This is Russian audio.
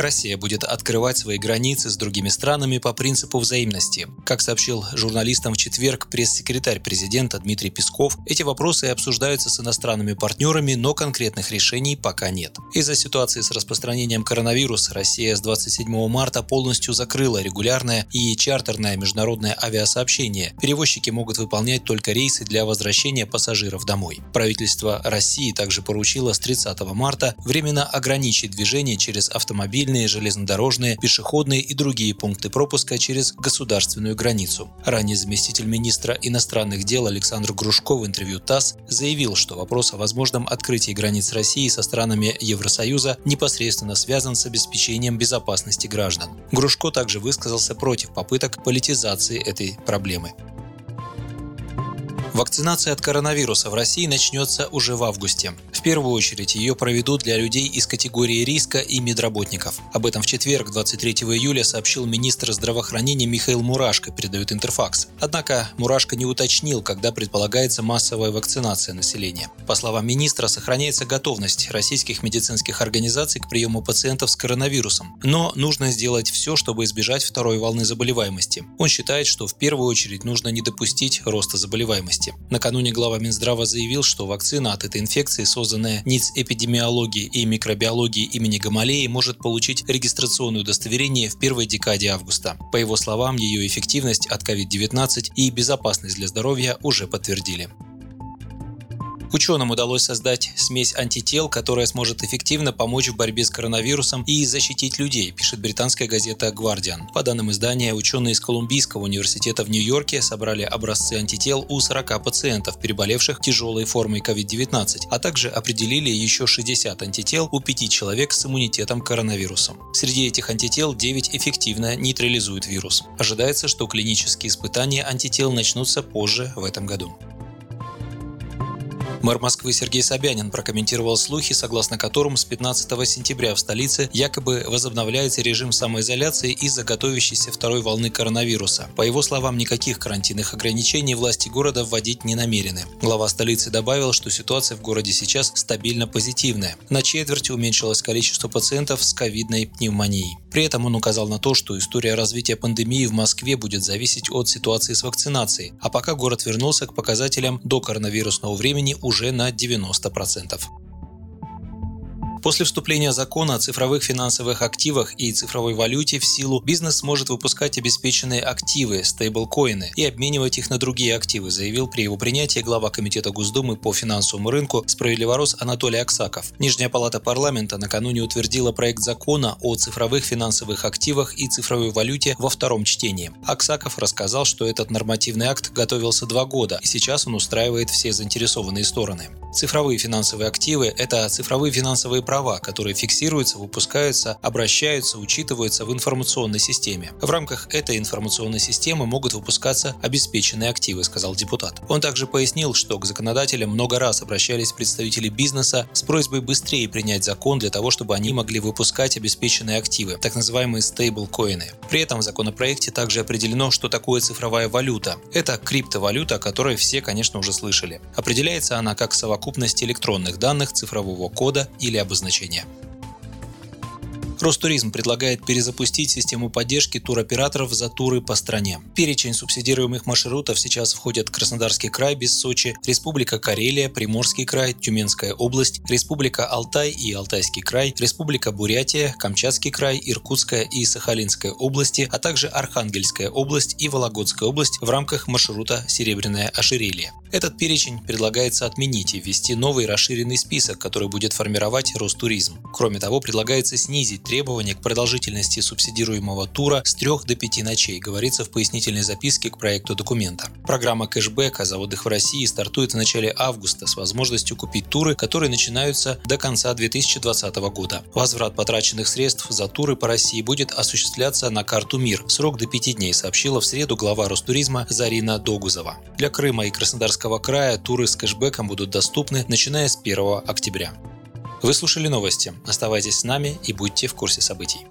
Россия будет открывать свои границы с другими странами по принципу взаимности. Как сообщил журналистам в четверг пресс-секретарь президента Дмитрий Песков, эти вопросы обсуждаются с иностранными партнерами, но конкретных решений пока нет. Из-за ситуации с распространением коронавируса Россия с 27 марта полностью закрыла регулярное и чартерное международное авиасообщение. Перевозчики могут выполнять только рейсы для возвращения пассажиров домой. Правительство России также поручило с 30 марта временно ограничить движение через автомобиль автомобильные, железнодорожные, пешеходные и другие пункты пропуска через государственную границу. Ранее заместитель министра иностранных дел Александр Грушко в интервью ТАСС заявил, что вопрос о возможном открытии границ России со странами Евросоюза непосредственно связан с обеспечением безопасности граждан. Грушко также высказался против попыток политизации этой проблемы. Вакцинация от коронавируса в России начнется уже в августе. В первую очередь ее проведут для людей из категории риска и медработников. Об этом в четверг, 23 июля, сообщил министр здравоохранения Михаил Мурашко, передает Интерфакс. Однако Мурашко не уточнил, когда предполагается массовая вакцинация населения. По словам министра, сохраняется готовность российских медицинских организаций к приему пациентов с коронавирусом. Но нужно сделать все, чтобы избежать второй волны заболеваемости. Он считает, что в первую очередь нужно не допустить роста заболеваемости области. Накануне глава Минздрава заявил, что вакцина от этой инфекции, созданная НИЦ эпидемиологии и микробиологии имени Гамалеи, может получить регистрационное удостоверение в первой декаде августа. По его словам, ее эффективность от COVID-19 и безопасность для здоровья уже подтвердили. Ученым удалось создать смесь антител, которая сможет эффективно помочь в борьбе с коронавирусом и защитить людей, пишет британская газета Guardian. По данным издания, ученые из Колумбийского университета в Нью-Йорке собрали образцы антител у 40 пациентов, переболевших тяжелой формой COVID-19, а также определили еще 60 антител у 5 человек с иммунитетом к коронавирусу. Среди этих антител 9 эффективно нейтрализуют вирус. Ожидается, что клинические испытания антител начнутся позже в этом году. Мэр Москвы Сергей Собянин прокомментировал слухи, согласно которым с 15 сентября в столице якобы возобновляется режим самоизоляции из-за готовящейся второй волны коронавируса. По его словам, никаких карантинных ограничений власти города вводить не намерены. Глава столицы добавил, что ситуация в городе сейчас стабильно позитивная. На четверть уменьшилось количество пациентов с ковидной пневмонией. При этом он указал на то, что история развития пандемии в Москве будет зависеть от ситуации с вакцинацией, а пока город вернулся к показателям до коронавирусного времени уже на 90%. После вступления закона о цифровых финансовых активах и цифровой валюте в силу бизнес сможет выпускать обеспеченные активы, стейблкоины, и обменивать их на другие активы, заявил при его принятии глава Комитета Госдумы по финансовому рынку «Справедливорос» Анатолий Аксаков. Нижняя палата парламента накануне утвердила проект закона о цифровых финансовых активах и цифровой валюте во втором чтении. Аксаков рассказал, что этот нормативный акт готовился два года, и сейчас он устраивает все заинтересованные стороны. Цифровые финансовые активы – это цифровые финансовые права, которые фиксируются, выпускаются, обращаются, учитываются в информационной системе. В рамках этой информационной системы могут выпускаться обеспеченные активы, сказал депутат. Он также пояснил, что к законодателям много раз обращались представители бизнеса с просьбой быстрее принять закон для того, чтобы они могли выпускать обеспеченные активы, так называемые стейблкоины. При этом в законопроекте также определено, что такое цифровая валюта. Это криптовалюта, о которой все, конечно, уже слышали. Определяется она как совокупность электронных данных, цифрового кода или обозначения значения. Ростуризм предлагает перезапустить систему поддержки туроператоров за туры по стране. перечень субсидируемых маршрутов сейчас входят Краснодарский край без Сочи, Республика Карелия, Приморский край, Тюменская область, Республика Алтай и Алтайский край, Республика Бурятия, Камчатский край, Иркутская и Сахалинская области, а также Архангельская область и Вологодская область в рамках маршрута «Серебряное ожерелье». Этот перечень предлагается отменить и ввести новый расширенный список, который будет формировать Ростуризм. Кроме того, предлагается снизить требования к продолжительности субсидируемого тура с 3 до 5 ночей, говорится в пояснительной записке к проекту документа. Программа кэшбэка за отдых в России стартует в начале августа с возможностью купить туры, которые начинаются до конца 2020 года. Возврат потраченных средств за туры по России будет осуществляться на карту МИР. Срок до 5 дней, сообщила в среду глава Ростуризма Зарина Догузова. Для Крыма и Краснодарского края туры с кэшбэком будут доступны начиная с 1 октября. Вы слушали новости. Оставайтесь с нами и будьте в курсе событий.